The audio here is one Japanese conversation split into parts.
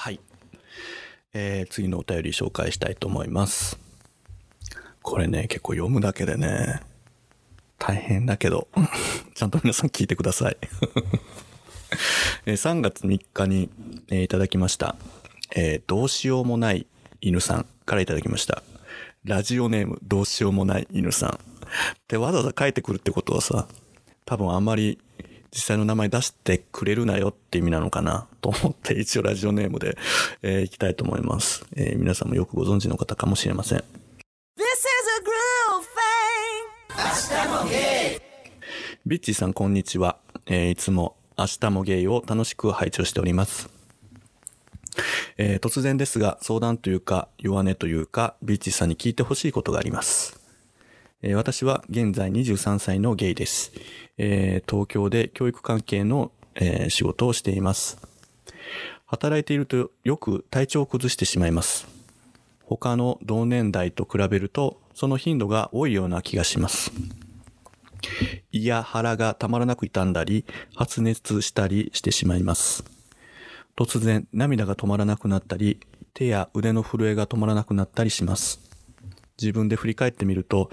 はい。えー、次のお便り紹介したいと思います。これね、結構読むだけでね、大変だけど、ちゃんと皆さん聞いてください。えー3月3日に、えーいただきました。えーどうしようもない犬さんからいただきました。ラジオネームどうしようもない犬さん。で、わざわざ書いてくるってことはさ、多分あんまり実際の名前出してくれるなよって意味なのかなと思って 一応ラジオネームで、えーいきたいと思います、えー皆さんもよくご存知の方かもしれません。This is a groove thing. ビッチーさんこんにちは。えーいつも明日もゲイを楽しく拝聴しております。えー突然ですが相談というか弱音というかビッチーさんに聞いてほしいことがあります。えー私は現在23歳のゲイです。えー東京で教育関係の、えー仕事をしています。働いているとよく体調を崩してしまいます。他の同年代と比べるとその頻度が多いような気がします。胃や腹がたまらなく痛んだり、発熱したりしてしまいます。突然、涙が止まらなくなったり、手や腕の震えが止まらなくなったりします。自分で振り返ってみると、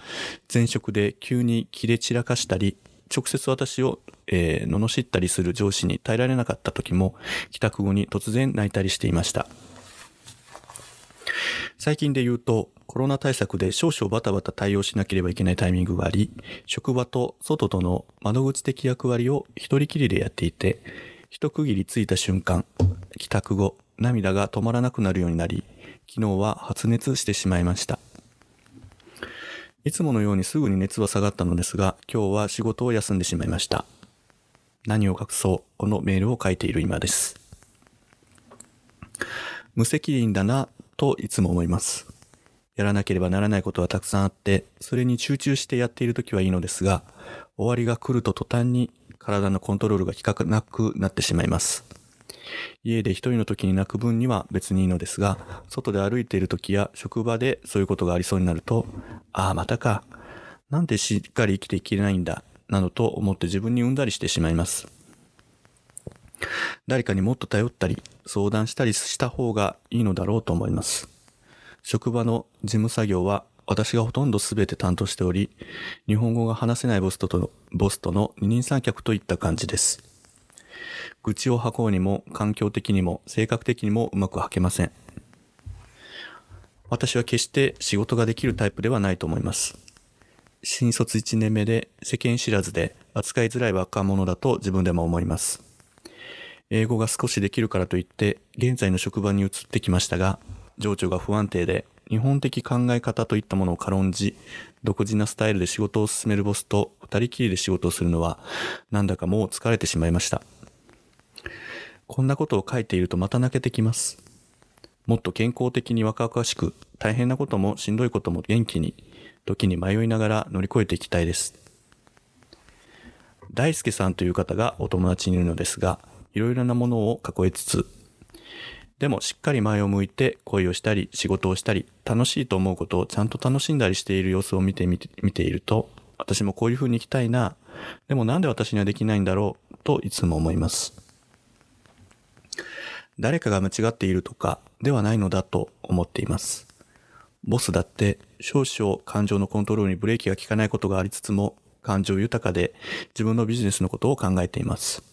前職で急に切れ散らかしたり、直接私を、えー罵ったりする上司に耐えられなかった時も、帰宅後に突然泣いたりしていました。最近で言うと、コロナ対策で少々バタバタ対応しなければいけないタイミングがあり、職場と外との窓口的役割を一人きりでやっていて、一区切りついた瞬間、帰宅後、涙が止まらなくなるようになり、昨日は発熱してしまいました。いつものようにすぐに熱は下がったのですが、今日は仕事を休んでしまいました。何を隠そう、このメールを書いている今です。無責任だな、といつも思います。やらなければならないことはたくさんあって、それに集中してやっているときはいいのですが、終わりが来ると途端に体のコントロールが効かなくなってしまいます。家で一人の時に泣く分には別にいいのですが、外で歩いている時や職場でそういうことがありそうになると、ああ、またか。なんでしっかり生きていけないんだ。などと思って自分に産んだりしてしまいます。誰かにもっと頼ったり、相談したりした方がいいのだろうと思います。職場の事務作業は私がほとんど全て担当しており、日本語が話せないボスとのボスとの二人三脚といった感じです。愚痴を吐こうにも環境的にも性格的にもうまく吐けません。私は決して仕事ができるタイプではないと思います。新卒1年目で世間知らずで扱いづらい若者だと自分でも思います。英語が少しできるからといって現在の職場に移ってきましたが情緒が不安定で日本的考え方といったものを軽んじ独自なスタイルで仕事を進めるボスと二人きりで仕事をするのはなんだかもう疲れてしまいましたこんなことを書いているとまた泣けてきますもっと健康的に若々しく大変なこともしんどいことも元気に時に迷いながら乗り越えていきたいです大輔さんという方がお友達にいるのですが、いろいろなものを囲えつつ、でもしっかり前を向いて恋をしたり仕事をしたり楽しいと思うことをちゃんと楽しんだりしている様子を見てみて見ていると、私もこういう風に生きたいな。でもなんで私にはできないんだろうといつも思います。誰かが間違っているとかではないのだと思っています。ボスだって少々感情のコントロールにブレーキが効かないことがありつつも感情豊かで自分のビジネスのことを考えています。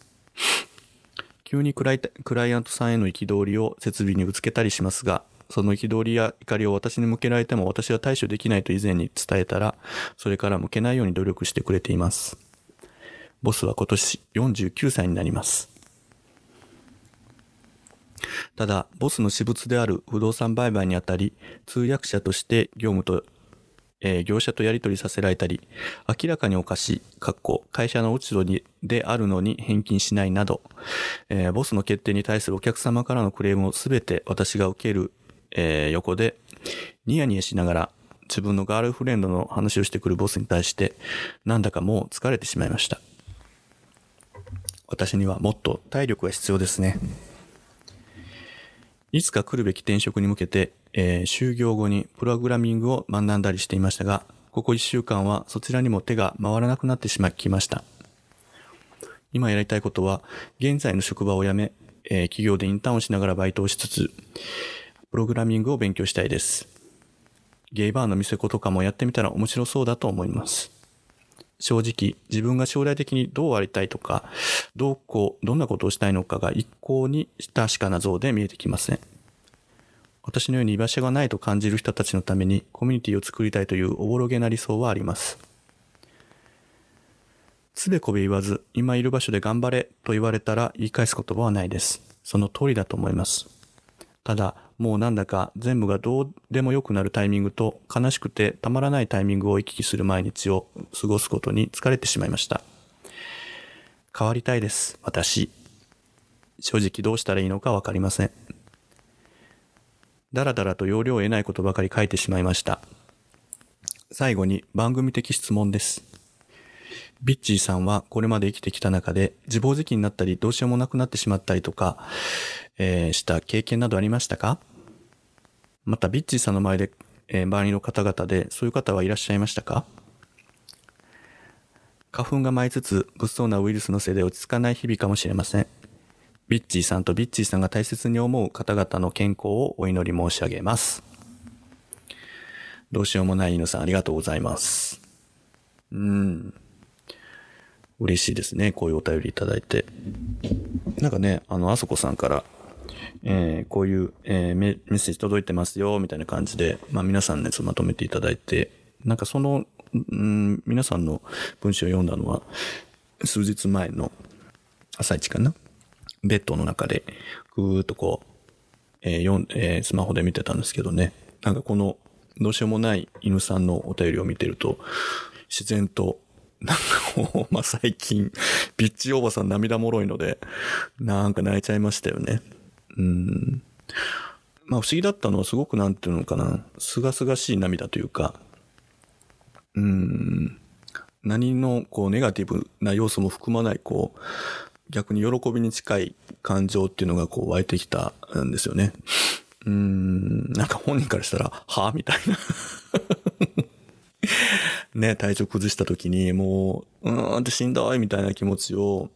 急にクライクライアントさんへの憤りを設備にぶつけたりしますが、その憤りや怒りを私に向けられても私は対処できないと以前に伝えたら、それから向けないように努力してくれています。ボスは今年49歳になります。ただ、ボスの私物である不動産売買にあたり、通訳者として業務と、えー業者とやり取りさせられたり、明らかにおかしい、かっこ会社の落ち度にであるのに返金しないなど、えーボスの決定に対するお客様からのクレームをすべて私が受ける、えー横で、ニヤニヤしながら自分のガールフレンドの話をしてくるボスに対して、なんだかもう疲れてしまいました。私にはもっと体力が必要ですね。いつか来るべき転職に向けて、えー就業後にプログラミングを学んだりしていましたが、ここ1週間はそちらにも手が回らなくなってしまいました。今やりたいことは、現在の職場を辞め、えー企業でインターンをしながらバイトをしつつ、プログラミングを勉強したいです。ゲイバーの店子とかもやってみたら面白そうだと思います。正直、自分が将来的にどうありたいとか、どうこう、どんなことをしたいのかが一向に確かな像で見えてきません。私のように居場所がないと感じる人たちのためにコミュニティを作りたいというおぼろげな理想はあります。つべこべ言わず、今いる場所で頑張れと言われたら言い返す言葉はないです。その通りだと思います。ただ、もうなんだか全部がどうでも良くなるタイミングと悲しくてたまらないタイミングを行き来する毎日を過ごすことに疲れてしまいました。変わりたいです、私。正直どうしたらいいのかわかりません。だらだらと要領を得ないことばかり書いてしまいました。最後に番組的質問です。ビッチーさんはこれまで生きてきた中で自暴自棄になったりどうしようもなくなってしまったりとか、えーした経験などありましたか？またビッチーさんの前で、えー周りの方々でそういう方はいらっしゃいましたか？花粉が舞いつつ物騒なウイルスのせいで落ち着かない日々かもしれません。ビッチーさんとビッチーさんが大切に思う方々の健康をお祈り申し上げます。どうしようもない犬さんありがとうございます。うん。嬉しいですね。こういうお便りいただいて。なんかね、あの、あそこさんから、えーこういう、えーメッセージ届いてますよ、みたいな感じで、まあ皆さんね、そうまとめていただいて、なんかその、うん、皆さんの文章を読んだのは、数日前の朝一かな？ベッドの中で、ぐーっとこう、えー読んえースマホで見てたんですけどね。なんかこの、どうしようもない犬さんのお便りを見てると、自然と、なんかもう、まあ、最近、ビッチおばさん涙もろいので、なんか泣いちゃいましたよね。うん。まあ、不思議だったのはすごくなんていうのかな、すがすがしい涙というか、うん。何のこうネガティブな要素も含まないこう逆に喜びに近い感情っていうのがこう湧いてきたんですよね。うん、なんか本人からしたら、はぁみたいな。ね、体調崩した時にもう、うーんってしんどいみたいな気持ちを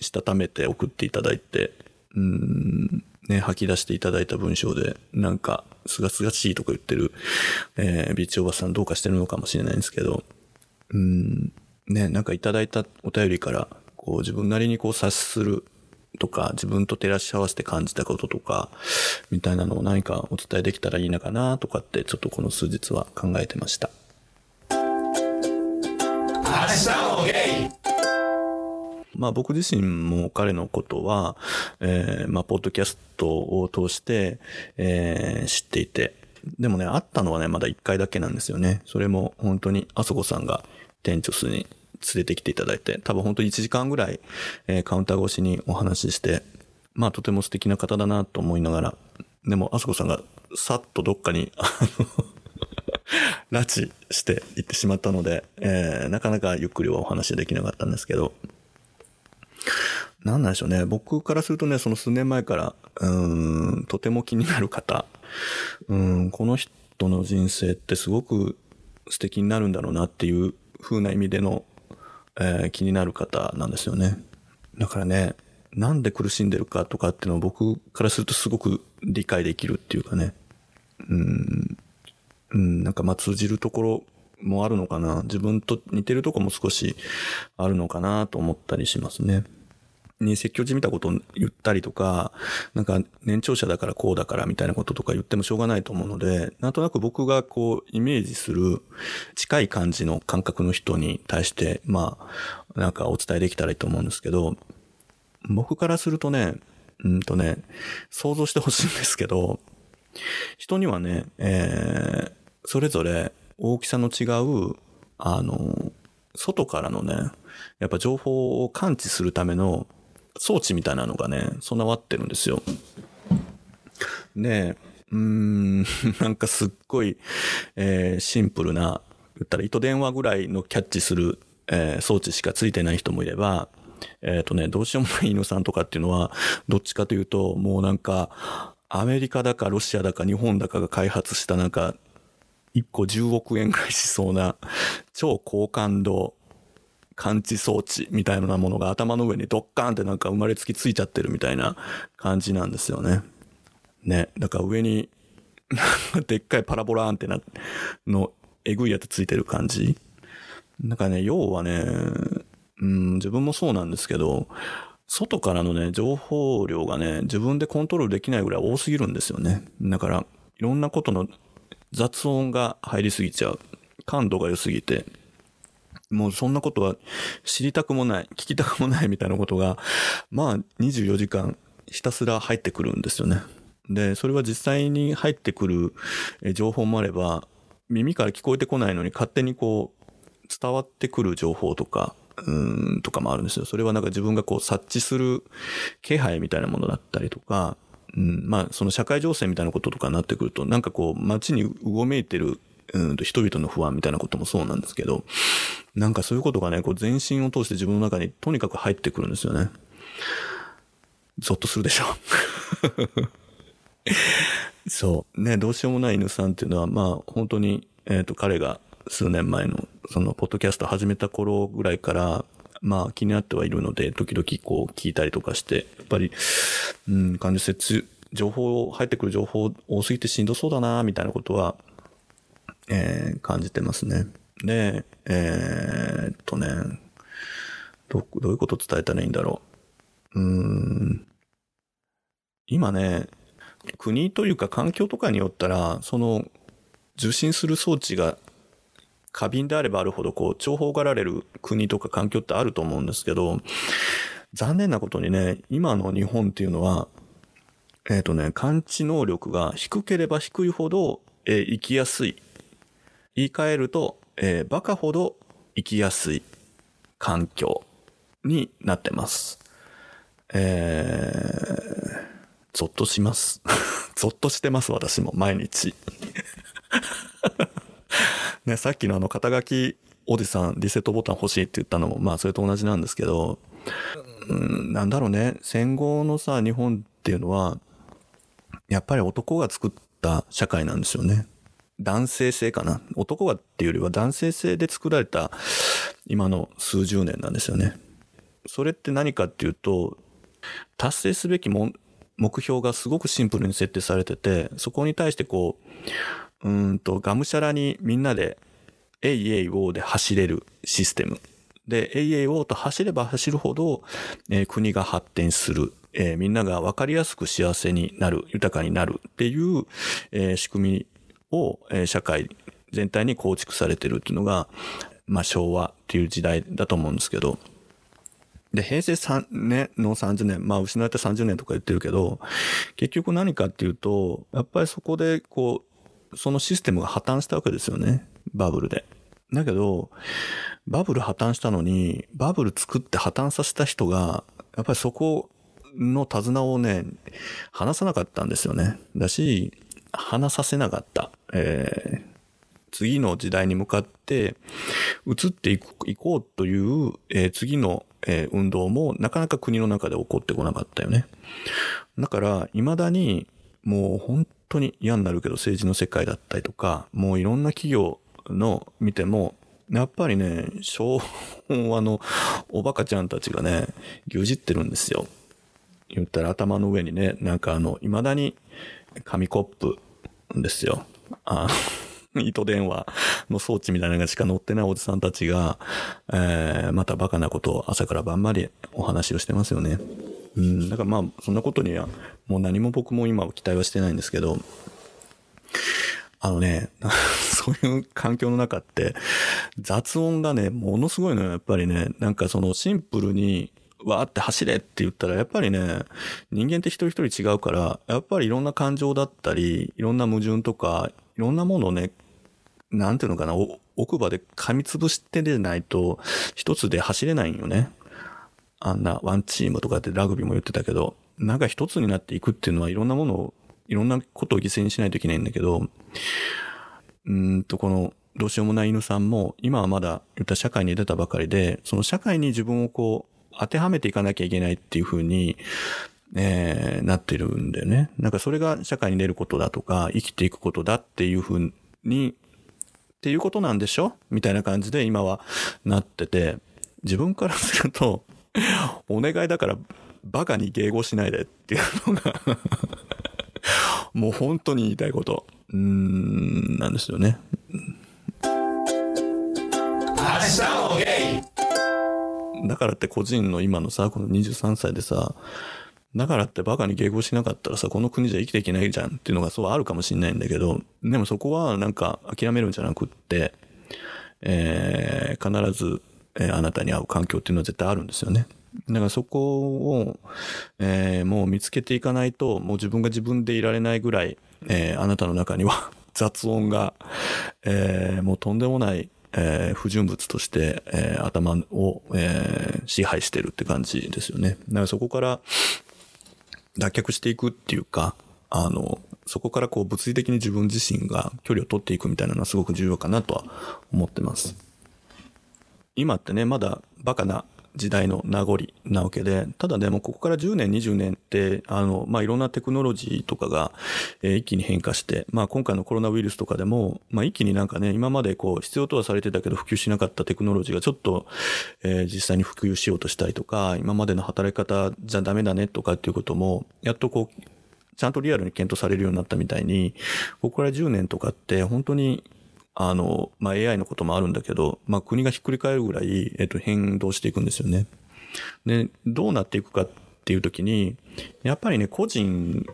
したためて送っていただいて、うーん、ね、吐き出していただいた文章で、なんか、すがすがしいとか言ってる、えー、ビーチおばさんどうかしてるのかもしれないんですけど、うん、ね、なんかいただいたお便りから、こう自分なりにこう察するとか、自分と照らし合わせて感じたこととか、みたいなのを何かお伝えできたらいいのかなとかって、ちょっとこの数日は考えてました。まあ僕自身も彼のことは、えーまあポッドキャストを通して、えー知っていて、でもね、会ったのはね、まだ一回だけなんですよね。それも本当にあそこさんが店長室に連れてきていただいて、多分本当に1時間ぐらい、えーカウンター越しにお話しして、まあとても素敵な方だなと思いながら、でもあそこさんがさっとどっかに、あの拉致して行ってしまったので、えーなかなかゆっくりはお話できなかったんですけど、なんなんでしょうね。僕からするとね、その数年前から、うん、とても気になる方、うん、この人の人生ってすごく素敵になるんだろうなっていう風な意味での、えー気になる方なんですよね。だからね、なんで苦しんでるかとかっていうのを僕からするとすごく理解できるっていうかね。うん、なんかま通じるところもあるのかな。自分と似てるとこも少しあるのかなと思ったりしますね。に説教じみたことを言ったりとか、なんか年長者だからこうだからみたいなこととか言ってもしょうがないと思うので、なんとなく僕がこうイメージする近い感じの感覚の人に対して、まあ、なんかお伝えできたらいいと思うんですけど、僕からするとね、うんとね、想像してほしいんですけど、人にはね、えー、それぞれ大きさの違う、あの、外からのね、やっぱ情報を感知するための装置みたいなのがね、備わってるんですよ。で、うーん、なんかすっごい、えーシンプルな、言ったら糸電話ぐらいのキャッチする、えー装置しかついてない人もいれば、えっ、とね、どうしようもない犬さんとかっていうのは、どっちかというと、もうなんか、アメリカだかロシアだか日本だかが開発したなんか、1個10億円ぐらいしそうな、超高感度感知装置みたいなものが頭の上にドッカーンってなんか生まれつきついちゃってるみたいな感じなんですよね。ね。だから上に、でっかいパラボラーンって、の、えぐいやつついてる感じ。なんかね、要はね、うん、自分もそうなんですけど、外からのね、情報量がね、自分でコントロールできないぐらい多すぎるんですよね。だから、いろんなことの雑音が入りすぎちゃう。感度が良すぎて、もうそんなことは知りたくもない、聞きたくもないみたいなことが、まあ24時間ひたすら入ってくるんですよね。で、それは実際に入ってくる情報もあれば、耳から聞こえてこないのに勝手にこう伝わってくる情報とか、うん、とかもあるんですよ。それはなんか自分がこう察知する気配みたいなものだったりとか、うん、まあその社会情勢みたいなこととかになってくると、なんかこう街にうごめいてるうんと人々の不安みたいなこともそうなんですけど、なんかそういうことがね、こう全身を通して自分の中にとにかく入ってくるんですよね。ゾッとするでしょ。そう。ね、どうしようもない犬さんっていうのは、まあ本当に、えっ、ー、と、彼が数年前の、その、ポッドキャスト始めた頃ぐらいから、まあ気になってはいるので、時々こう聞いたりとかして、やっぱり、うん、感受性情報、入ってくる情報多すぎてしんどそうだな、みたいなことは、えー、感じてますね。で、えー、っとね、ど、どういうこと伝えたらいいんだろう。うん。今ね、国というか環境とかによったら、その、受信する装置が過敏であればあるほど、こう、重宝がられる国とか環境ってあると思うんですけど、残念なことにね、今の日本っていうのは、えっ、ー、とね、感知能力が低ければ低いほど、えー、生きやすい言い換えると、えー、バカほど生きやすい環境になってます。えー、ゾッとします。ゾッとしてます、私も、毎日。ね、さっきのあの、肩書きおじさん、リセットボタン欲しいって言ったのも、まあ、それと同じなんですけど、うん、なんだろうね、戦後のさ、日本っていうのは、やっぱり男が作った社会なんですよね。男性性かな？男がっていうよりは男性性で作られた今の数十年なんですよね。それって何かっていうと、達成すべき目標がすごくシンプルに設定されてて、そこに対してこう、うんと、がむしゃらにみんなで、えいえいおーで走れるシステム。で、えいえいおーと走れば走るほど、えー、国が発展する。えー、みんなが分かりやすく幸せになる、豊かになるっていう、えー、仕組みを、え、社会全体に構築されてるっていうのが、まあ昭和っていう時代だと思うんですけど、で、平成3年の30年、まあ失われた30年とか言ってるけど、結局何かっていうと、やっぱりそこでこう、そのシステムが破綻したわけですよね。バブルで。だけど、バブル破綻したのに、バブル作って破綻させた人が、やっぱりそこの手綱をね、離さなかったんですよね。だし、話させなかった。えー、次の時代に向かって移っていこうという、えー、次の、えー、運動もなかなか国の中で起こってこなかったよね。だから、未だにもう本当に嫌になるけど政治の世界だったりとか、もういろんな企業の見ても、やっぱりね、昭和のおバカちゃんたちがね、牛耳ってるんですよ。言ったら頭の上にね、なんかあの、未だに紙コップですよ。あ、糸電話の装置みたいなのがしか乗ってないおじさんたちが、えー、またバカなことを朝から晩までお話をしてますよね。うん、だからまあ、そんなことには、もう何も僕も今は期待はしてないんですけど、あのね、そういう環境の中って、雑音がね、ものすごいのよ、やっぱりね。なんかそのシンプルに、わーって走れって言ったら、やっぱりね、人間って一人一人違うから、やっぱりいろんな感情だったり、いろんな矛盾とか、いろんなものをね、なんていうのかな、奥歯で噛みつぶしてでないと、一つで走れないんよね。あんなワンチームとかってラグビーも言ってたけど、なんか一つになっていくっていうのはいろんなものを、いろんなことを犠牲にしないといけないんだけど、うんと、この、どうしようもない犬さんも、今はまだ言った社会に出たばかりで、その社会に自分をこう、当てはめていかなきゃいけないっていうふうに、えー、なってるんだよね。なんかそれが社会に出ることだとか、生きていくことだっていうふうに、っていうことなんでしょ？みたいな感じで今はなってて、自分からすると、お願いだからバカに迎合しないでっていうのがもう本当に言いたいこと。うん、なんですよね。だからって個人の今のさ、この23歳でさ、だからってバカに迎合しなかったらさ、この国じゃ生きていけないじゃんっていうのがそうあるかもしれないんだけど、でもそこはなんか諦めるんじゃなくって、えー必ず、えーあなたに合う環境っていうのは絶対あるんですよね。だからそこを、えーもう見つけていかないと、もう自分が自分でいられないぐらい、えーあなたの中には 雑音が、えーもうとんでもない、えー不純物として、えー頭を、えー支配してるって感じですよね。だからそこから脱却していくっていうか、あの、そこからこう物理的に自分自身が距離を取っていくみたいなのはすごく重要かなとは思ってます。今ってね、まだバカな時代の名残なわけで、ただでもここから10年、20年って、あの、まあ、いろんなテクノロジーとかが、えー一気に変化して、まあ、今回のコロナウイルスとかでも、まあ、一気になんかね、今までこう、必要とはされてたけど普及しなかったテクノロジーがちょっと、えー実際に普及しようとしたりとか、今までの働き方じゃダメだねとかっていうことも、やっとこう、ちゃんとリアルに検討されるようになったみたいに、ここから10年とかって本当に、あの、まあ、AI のこともあるんだけど、まあ、国がひっくり返るぐらい、えっと、変動していくんですよね。で、どうなっていくかっていう時に、やっぱりね、個人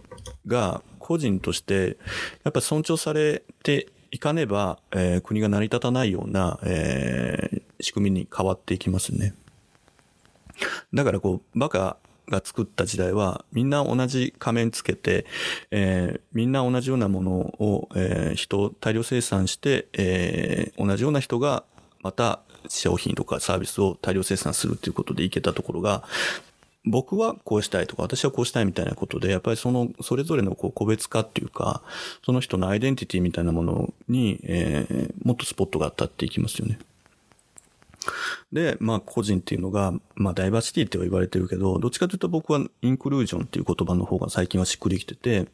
が、個人として、やっぱ尊重されていかねば、えー国が成り立たないような、えー仕組みに変わっていきますね。だからこう、バカが作った時代は、みんな同じ仮面つけて、えーみんな同じようなものを、えー人を大量生産して、えー同じような人が、また商品とかサービスを大量生産するっていうことでいけたところが、僕はこうしたいとか、私はこうしたいみたいなことで、やっぱりその、それぞれのこう個別化っていうか、その人のアイデンティティみたいなものに、えーもっとスポットが当たっていきますよね。で、まあ個人っていうのが、まあダイバーシティって言われてるけど、どっちかというと僕はインクルージョンっていう言葉の方が最近はしっくりきてて、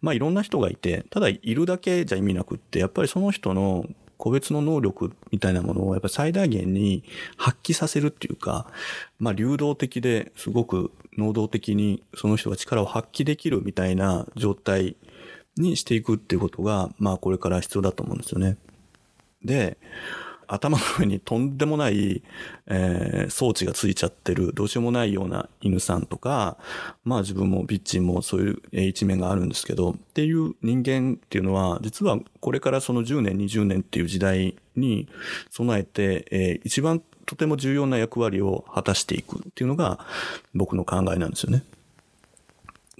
まあいろんな人がいて、ただいるだけじゃ意味なくって、やっぱりその人の個別の能力みたいなものをやっぱり最大限に発揮させるっていうか、まあ流動的ですごく能動的にその人が力を発揮できるみたいな状態にしていくっていうことが、まあこれから必要だと思うんですよね。で、頭の上にとんでもない、えー装置がついちゃってる、どうしようもないような犬さんとか、まあ自分もビッチンもそういう一面があるんですけど、っていう人間っていうのは、実はこれからその10年、20年っていう時代に備えて、えー一番とても重要な役割を果たしていくっていうのが僕の考えなんですよね。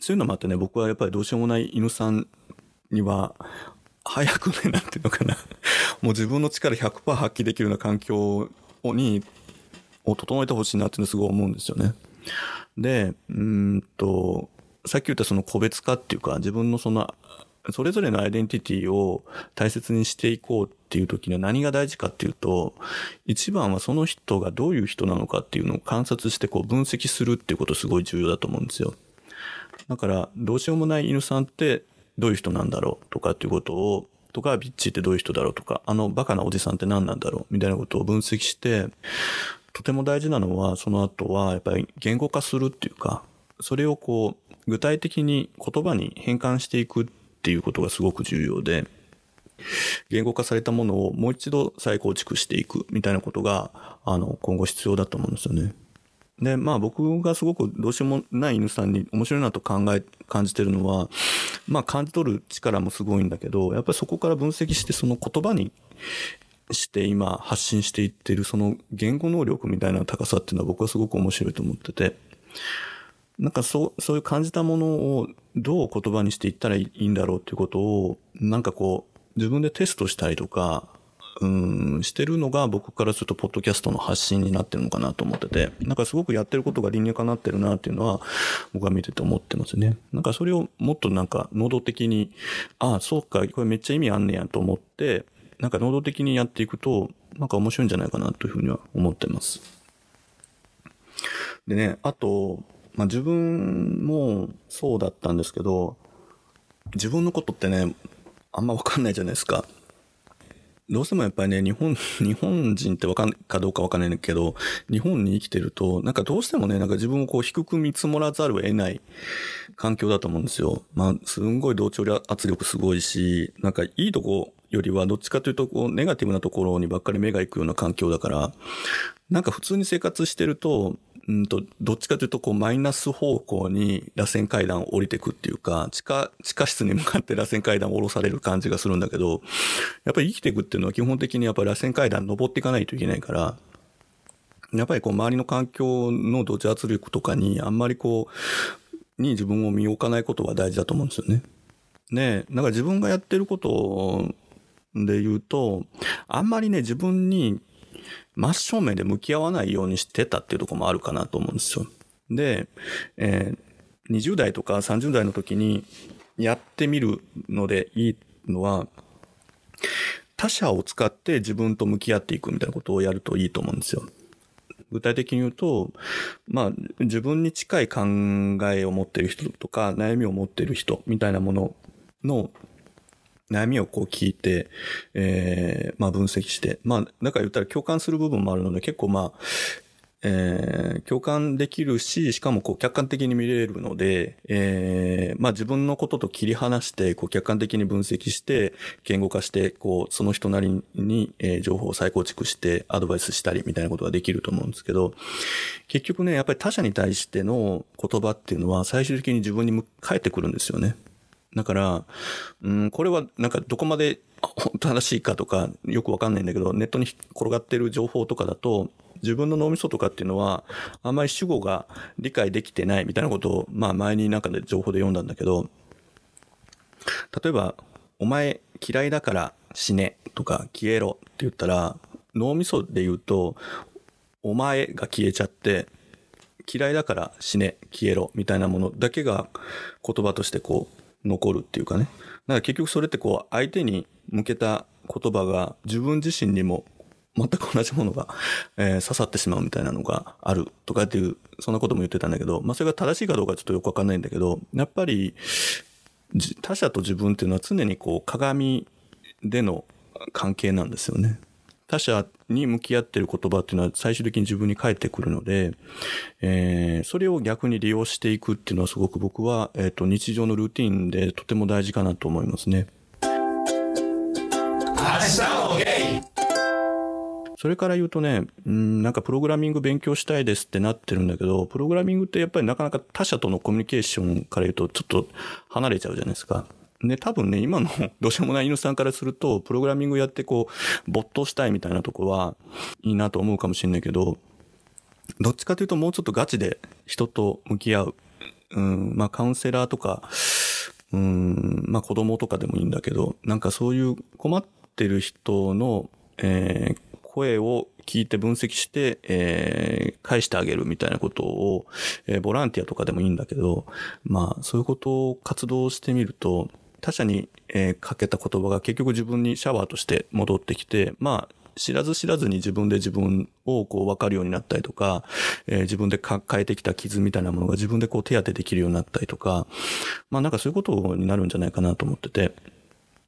そういうのもあってね、僕はやっぱりどうしようもない犬さんには、早くね、なんていうのかな。もう自分の力100%発揮できるような環境に、を整えてほしいなっていうのすごい思うんですよね。で、うんと、さっき言ったその個別化っていうか、自分のその、それぞれのアイデンティティを大切にしていこうっていう時には何が大事かっていうと、一番はその人がどういう人なのかっていうのを観察してこう分析するっていうことすごい重要だと思うんですよ。だから、どうしようもない犬さんってどういう人なんだろうとかっていうことを、とか、ビッチってどういう人だろうとか、あのバカなおじさんって何なんだろうみたいなことを分析して、とても大事なのは、その後は、やっぱり言語化するっていうか、それをこう、具体的に言葉に変換していくっていうことがすごく重要で、言語化されたものをもう一度再構築していくみたいなことが、あの、今後必要だと思うんですよね。で、まあ僕がすごくどうしようもない犬さんに面白いなと考え、感じてるのは、まあ感じ取る力もすごいんだけど、やっぱりそこから分析してその言葉にして今発信していってるその言語能力みたいな高さっていうのは僕はすごく面白いと思ってて、なんかそう、そういう感じたものをどう言葉にしていったらいいんだろうっていうことを、なんかこう、自分でテストしたりとか、うん、してるのが僕からすると、ポッドキャストの発信になってるのかなと思ってて、なんかすごくやってることが理にかなってるなっていうのは、僕は見てて思ってますね。なんかそれをもっとなんか、能動的に、ああ、そうか、これめっちゃ意味あんねやと思って、なんか能動的にやっていくと、なんか面白いんじゃないかなというふうには思ってます。でね、あと、まあ、自分もそうだったんですけど、自分のことってね、あんまわかんないじゃないですか。どうしてもやっぱりね、日本、日本人ってわかんかどうかわかんないんだけど、日本に生きてると、なんかどうしてもね、なんか自分をこう低く見積もらざるを得ない環境だと思うんですよ。まあ、すんごい同調圧力すごいし、なんかいいとこよりはどっちかというと、こう、ネガティブなところにばっかり目が行くような環境だから、なんか普通に生活してると、うんと、どっちかというと、こう、マイナス方向に螺旋階段を降りていくっていうか、地下、地下室に向かって螺旋階段を降ろされる感じがするんだけど、やっぱり生きていくっていうのは基本的にやっぱり螺旋階段登っていかないといけないから、やっぱりこう、周りの環境の土地圧力とかに、あんまりこう、に自分を見置かないことは大事だと思うんですよね。ねなんか自分がやってることで言うと、あんまりね、自分に真正面で向き合わないようにしてたっていうところもあるかなと思うんですよ。で、えー、20代とか30代の時にやってみるのでいいのは、他者を使って自分と向き合っていくみたいなことをやるといいと思うんですよ。具体的に言うと、まあ、自分に近い考えを持っている人とか、悩みを持っている人みたいなものの悩みをこう聞いて、えー、まあ分析して、まあ、だか言ったら共感する部分もあるので、結構まあ、えー、共感できるし、しかもこう客観的に見れるので、えー、まあ自分のことと切り離して、こう客観的に分析して、言語化して、こう、その人なりに、えー、情報を再構築してアドバイスしたりみたいなことができると思うんですけど、結局ね、やっぱり他者に対しての言葉っていうのは最終的に自分に返ってくるんですよね。だから、うん、これはなんかどこまで本当正しいかとかよくわかんないんだけど、ネットに転がってる情報とかだと、自分の脳みそとかっていうのは、あんまり主語が理解できてないみたいなことを、まあ前になんかで情報で読んだんだけど、例えば、お前嫌いだから死ねとか消えろって言ったら、脳みそで言うと、お前が消えちゃって、嫌いだから死ね、消えろみたいなものだけが言葉としてこう残るっていうかね。だから結局それってこう相手に向けた言葉が自分自身にも全く同じものが、えー、刺さってしまうみたいなのがあるとかっていう、そんなことも言ってたんだけど、まあそれが正しいかどうかちょっとよくわかんないんだけど、やっぱり他者と自分っていうのは常にこう鏡での関係なんですよね。他者に向き合ってる言葉っていうのは最終的に自分に返ってくるので、えー、それを逆に利用していくっていうのはすごく僕は、えっ、ー、と、日常のルーティンでとても大事かなと思いますね。それから言うとね、うん、なんかプログラミング勉強したいですってなってるんだけど、プログラミングってやっぱりなかなか他者とのコミュニケーションから言うとちょっと離れちゃうじゃないですか。で、多分ね、今の どうしようもない犬さんからすると、プログラミングやってこう、没頭したいみたいなとこはいいなと思うかもしれないけど、どっちかというともうちょっとガチで人と向き合う。うん、まあカウンセラーとか、うん、まあ子供とかでもいいんだけど、なんかそういう困ってる人の、えー、声を聞いて分析して、えー、返してあげるみたいなことを、えー、ボランティアとかでもいいんだけど、まあそういうことを活動してみると、他者に、えー、かけた言葉が結局自分にシャワーとして戻ってきて、まあ、知らず知らずに自分で自分をこう分かるようになったりとか、えー、自分で抱えてきた傷みたいなものが自分でこう手当てできるようになったりとか、まあなんかそういうことになるんじゃないかなと思ってて、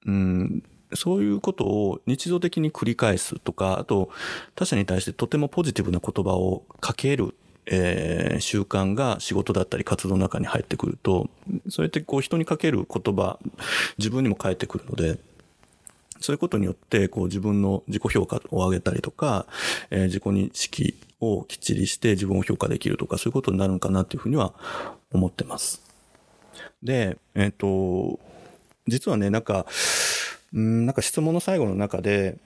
うん、そういうことを日常的に繰り返すとか、あと他者に対してとてもポジティブな言葉をかけるえー、習慣が仕事だったり活動の中に入ってくると、そうやってこう人にかける言葉、自分にも返ってくるので、そういうことによって、こう自分の自己評価を上げたりとか、えー、自己認識をきっちりして自分を評価できるとか、そういうことになるのかなっていうふうには思ってます。で、えっ、ー、と、実はね、なんか、うん、なんか質問の最後の中で、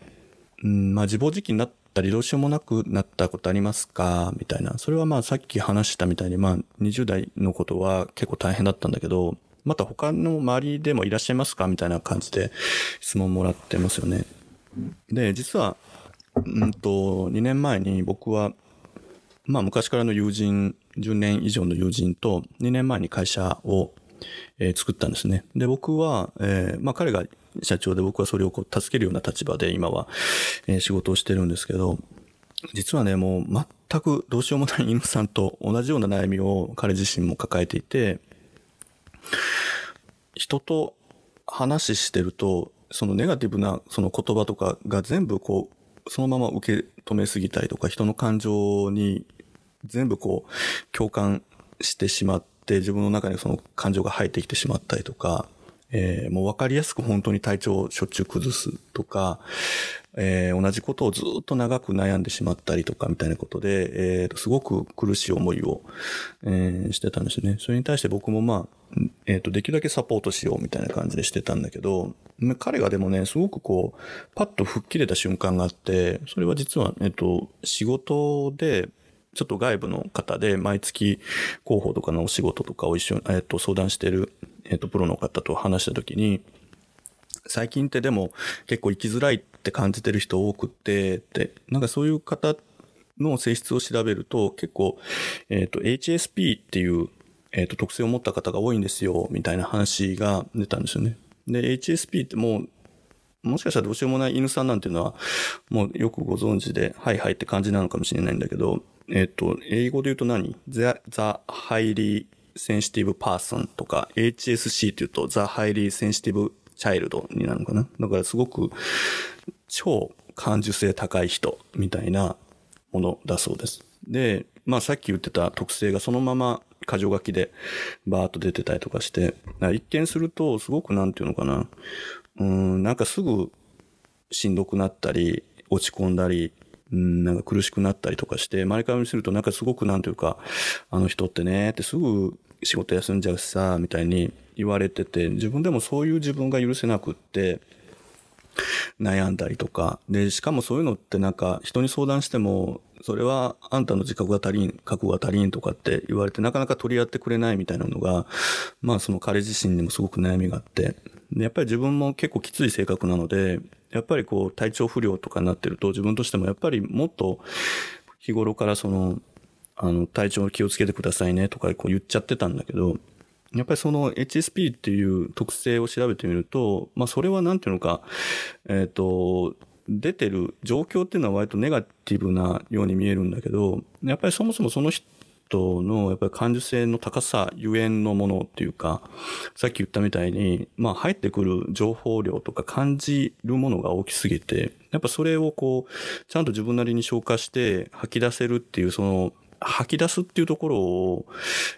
うん、まあ自暴自棄になってたりどうしようもなくなったことありますか？みたいな。それはまあさっき話したみたいに、まあ20代のことは結構大変だったんだけど、また他の周りでもいらっしゃいますか？みたいな感じで質問もらってますよね。で、実は、うんと、2年前に僕は、まあ昔からの友人、10年以上の友人と2年前に会社を、えー、作ったんですね。で、僕は、えー、まあ彼が社長で僕はそれをこう助けるような立場で今は、え、仕事をしてるんですけど、実はね、もう全くどうしようもない犬さんと同じような悩みを彼自身も抱えていて、人と話してると、そのネガティブなその言葉とかが全部こう、そのまま受け止めすぎたりとか、人の感情に全部こう、共感してしまって、自分の中にその感情が入ってきてしまったりとか、えーもう分かりやすく本当に体調をしょっちゅう崩すとか、えー同じことをずっと長く悩んでしまったりとかみたいなことで、えーとすごく苦しい思いを、えーしてたんですよね。それに対して僕もまあ、えっ、と、できるだけサポートしようみたいな感じでしてたんだけど、彼がでもね、すごくこう、パッと吹っ切れた瞬間があって、それは実は、えっ、と、仕事で、ちょっと外部の方で毎月広報とかのお仕事とかを一緒に、えっ、と、相談してる、えっ、と、プロの方と話したときに、最近ってでも結構生きづらいって感じてる人多くって、って、なんかそういう方の性質を調べると結構、えっ、と、HSP っていう、えっ、と、特性を持った方が多いんですよ、みたいな話が出たんですよね。で、HSP ってもう、もしかしたらどうしようもない犬さんなんていうのは、もうよくご存知で、はいはいって感じなのかもしれないんだけど、えっ、と、英語で言うと何 ?The, the Highly Sensitive Person とか、HSC って言うと The Highly Sensitive Child になるのかな？だからすごく超感受性高い人みたいなものだそうです。で、まあさっき言ってた特性がそのまま箇条書きでバーッと出てたりとかして、一見するとすごくなんていうのかな、うーん、なんかすぐしんどくなったり、落ち込んだり、うん、なんか苦しくなったりとかして、周りから見せるとなんかすごくなんていうか、あの人ってね、ってすぐ仕事休んじゃうしさ、みたいに言われてて、自分でもそういう自分が許せなくって、悩んだりとか。で、しかもそういうのってなんか人に相談しても、それはあんたの自覚が足りん、覚悟が足りんとかって言われてなかなか取り合ってくれないみたいなのが、まあその彼自身にもすごく悩みがあって。で、やっぱり自分も結構きつい性格なので、やっぱりこう体調不良とかになってると自分としてもやっぱりもっと日頃からその、あの、体調を気をつけてくださいねとかこう言っちゃってたんだけど、やっぱりその HSP っていう特性を調べてみると、まあそれはなんていうのか、えっ、と、出てる状況っていうのは割とネガティブなように見えるんだけど、やっぱりそもそもそののやっぱり感受性の高さゆえんのものっていうか、さっき言ったみたいに、まあ入ってくる情報量とか感じるものが大きすぎて、やっぱそれをこう、ちゃんと自分なりに消化して吐き出せるっていうその、吐き出すっていうところを、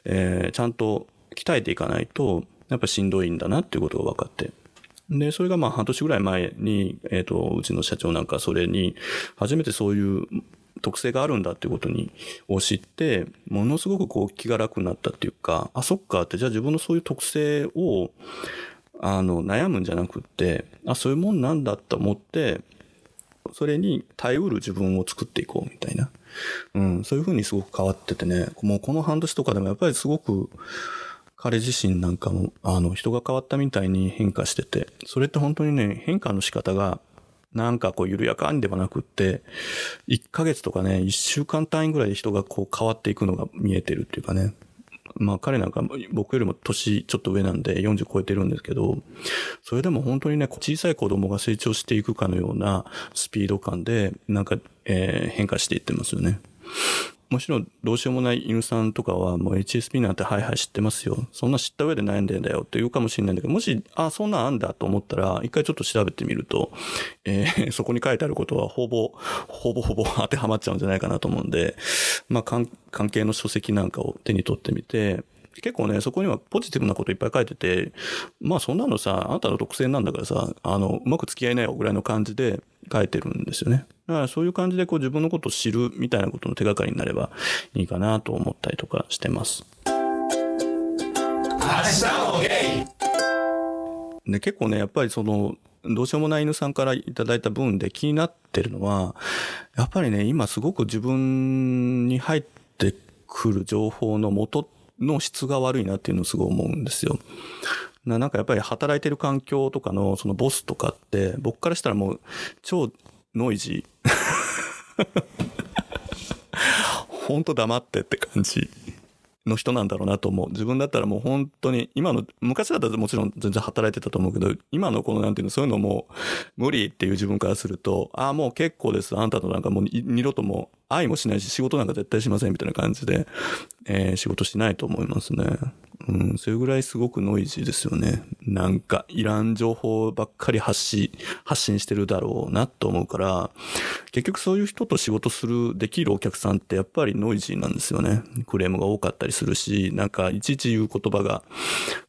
えーちゃんと鍛えていかないと、やっぱしんどいんだなっていうことが分かって。で、それがまあ半年ぐらい前に、えっ、と、うちの社長なんかそれに、初めてそういう特性があるんだっていうことに、を知って、ものすごくこう気が楽になったっていうか、あ、そっかって、じゃあ自分のそういう特性を、あの、悩むんじゃなくって、あ、そういうもんなんだと思って、それに耐えうる自分を作っていこうみたいな。うん、そういうふうにすごく変わっててね、もうこの半年とかでもやっぱりすごく、彼自身なんかも、あの、人が変わったみたいに変化してて、それって本当にね、変化の仕方が、なんかこう緩やかにではなくって、1ヶ月とかね、1週間単位ぐらいで人がこう変わっていくのが見えてるっていうかね。まあ彼なんか僕よりも年ちょっと上なんで40超えてるんですけど、それでも本当にね、小さい子供が成長していくかのようなスピード感で、なんか、えー変化していってますよね。もちろんどうしようもない犬さんとかはもう HSP なんてはいはい知ってますよ。そんな知った上で悩んでんだよって言うかもしれないんだけど、もし、あ、そんなんあんだと思ったら、一回ちょっと調べてみると、えー そこに書いてあることはほぼ、ほぼほぼ当てはまっちゃうんじゃないかなと思うんで、まあ関関係の書籍なんかを手に取ってみて、結構ね、そこにはポジティブなこといっぱい書いてて、まあそんなのさ、あなたの特性なんだからさ、あの、うまく付き合いなよぐらいの感じで書いてるんですよね。だからそういう感じでこう自分のことを知るみたいなことの手がかりになればいいかなと思ったりとかしてます。で、結構ね、やっぱりその、どうしようもない犬さんからいただいた分で気になってるのは、やっぱりね、今すごく自分に入ってくる情報の元の質が悪いなっていうのをすごい思うんですよ。ななんかやっぱり働いてる環境とかのそのボスとかって、僕からしたらもう超ノイジー。ほんと黙ってって感じの人なんだろうなと思う。自分だったらもう本当に、今の、昔だったらもちろん全然働いてたと思うけど、今のこのなんていうの、そういうのも無理っていう自分からすると、ああ、もう結構です。あんたとなんかもう二度とも愛もしないし、仕事なんか絶対しませんみたいな感じで、えー仕事しないと思いますね。うん、それぐらいすごくノイジーですよね。なんか、いらん情報ばっかり発し、発信してるだろうなと思うから、結局そういう人と仕事する、できるお客さんってやっぱりノイジーなんですよね。クレームが多かったりするし、なんか、いちいち言う言葉が、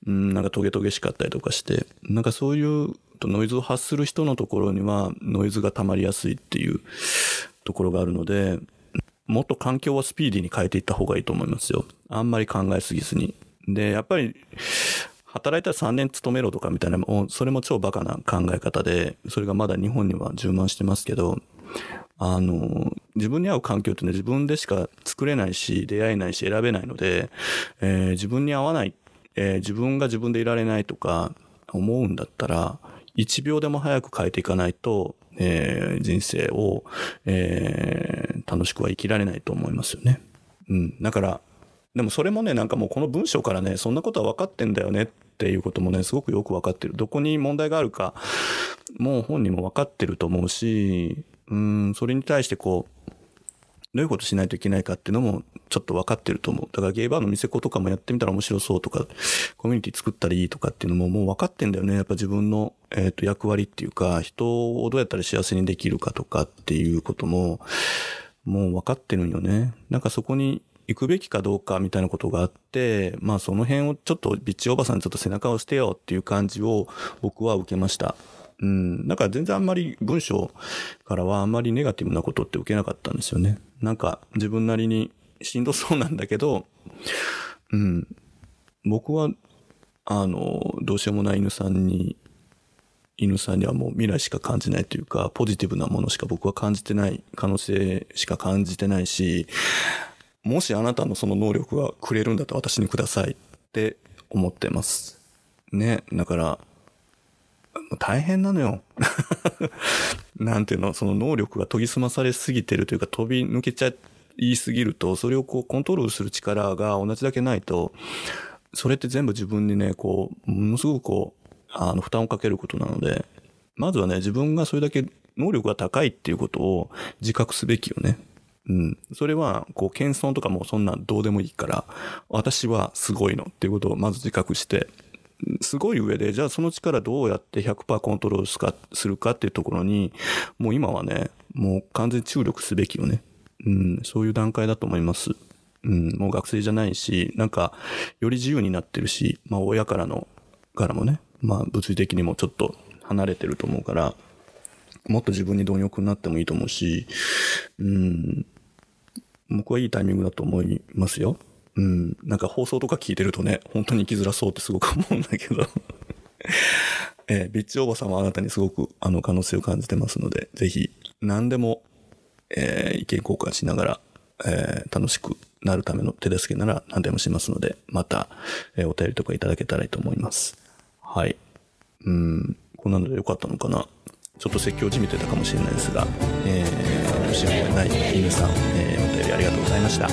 うん、なんかトゲトゲしかったりとかして、なんかそういう、ノイズを発する人のところには、ノイズが溜まりやすいっていうところがあるので、もっと環境はスピーディーに変えていった方がいいと思いますよ。あんまり考えすぎずに。で、やっぱり、働いたら3年勤めろとかみたいな、もうそれも超バカな考え方で、それがまだ日本には充満してますけど、あの、自分に合う環境ってね、自分でしか作れないし、出会えないし、選べないので、えー自分に合わない、えー自分が自分でいられないとか思うんだったら、1秒でも早く変えていかないと、えー人生を、えー楽しくは生きられないと思いますよね。うん。だから、でもそれもね、なんかもうこの文章からね、そんなことは分かってんだよねっていうこともね、すごくよく分かってる。どこに問題があるか、もう本人も分かってると思うし、うん、それに対してこう、どういうことしないといけないかっていうのもちょっと分かってると思う。だからゲイバーの店子とかもやってみたら面白そうとか、コミュニティ作ったらいいとかっていうのももう分かってんだよね。やっぱ自分の、えっと役割っていうか、人をどうやったら幸せにできるかとかっていうことも、もう分かってるんよね。なんかそこに行くべきかどうかみたいなことがあって、まあその辺をちょっとビッチおばさんにちょっと背中を押してよっていう感じを僕は受けました。うん。だから全然あんまり文章からはあんまりネガティブなことって受けなかったんですよね。なんか自分なりにしんどそうなんだけど、うん。僕は、あの、どうしようもない犬さんに、犬さんにはもう未来しか感じないというか、ポジティブなものしか僕は感じてない、可能性しか感じてないし、もしあなたのその能力がくれるんだったら私にくださいって思ってます。ね。だから、大変なのよ。なんていうの、その能力が研ぎ澄まされすぎてるというか飛び抜けちゃいすぎると、それをこうコントロールする力が同じだけないと、それって全部自分にね、こう、ものすごくこう、あの、負担をかけることなので、まずはね、自分がそれだけ能力が高いっていうことを自覚すべきよね。うん。それは、こう、謙遜とかもそんなんどうでもいいから、私はすごいのっていうことをまず自覚して、すごい上で、じゃあその力どうやって100%コントロールすかするかっていうところに、もう今はね、もう完全に注力すべきよね。うん、そういう段階だと思います。うん、もう学生じゃないし、なんか、より自由になってるし、まあ親からの、からもね、まあ物理的にもちょっと離れてると思うから、もっと自分に貪欲になってもいいと思うし、うん、僕はいいタイミングだと思いますよ。うん。なんか放送とか聞いてるとね、本当に生きづらそうってすごく思うんだけど。えービッチおばさんはあなたにすごくあの可能性を感じてますので、ぜひ何でも、えー意見交換しながら、えー楽しくなるための手助けなら何でもしますので、また、えお便りとかいただけたらいいと思います。はい。うん。こんなのでよかったのかな。ちょっと説教じみてたかもしれないですが、えー、申し訳ない犬さん、えー、お便りありがとうございました。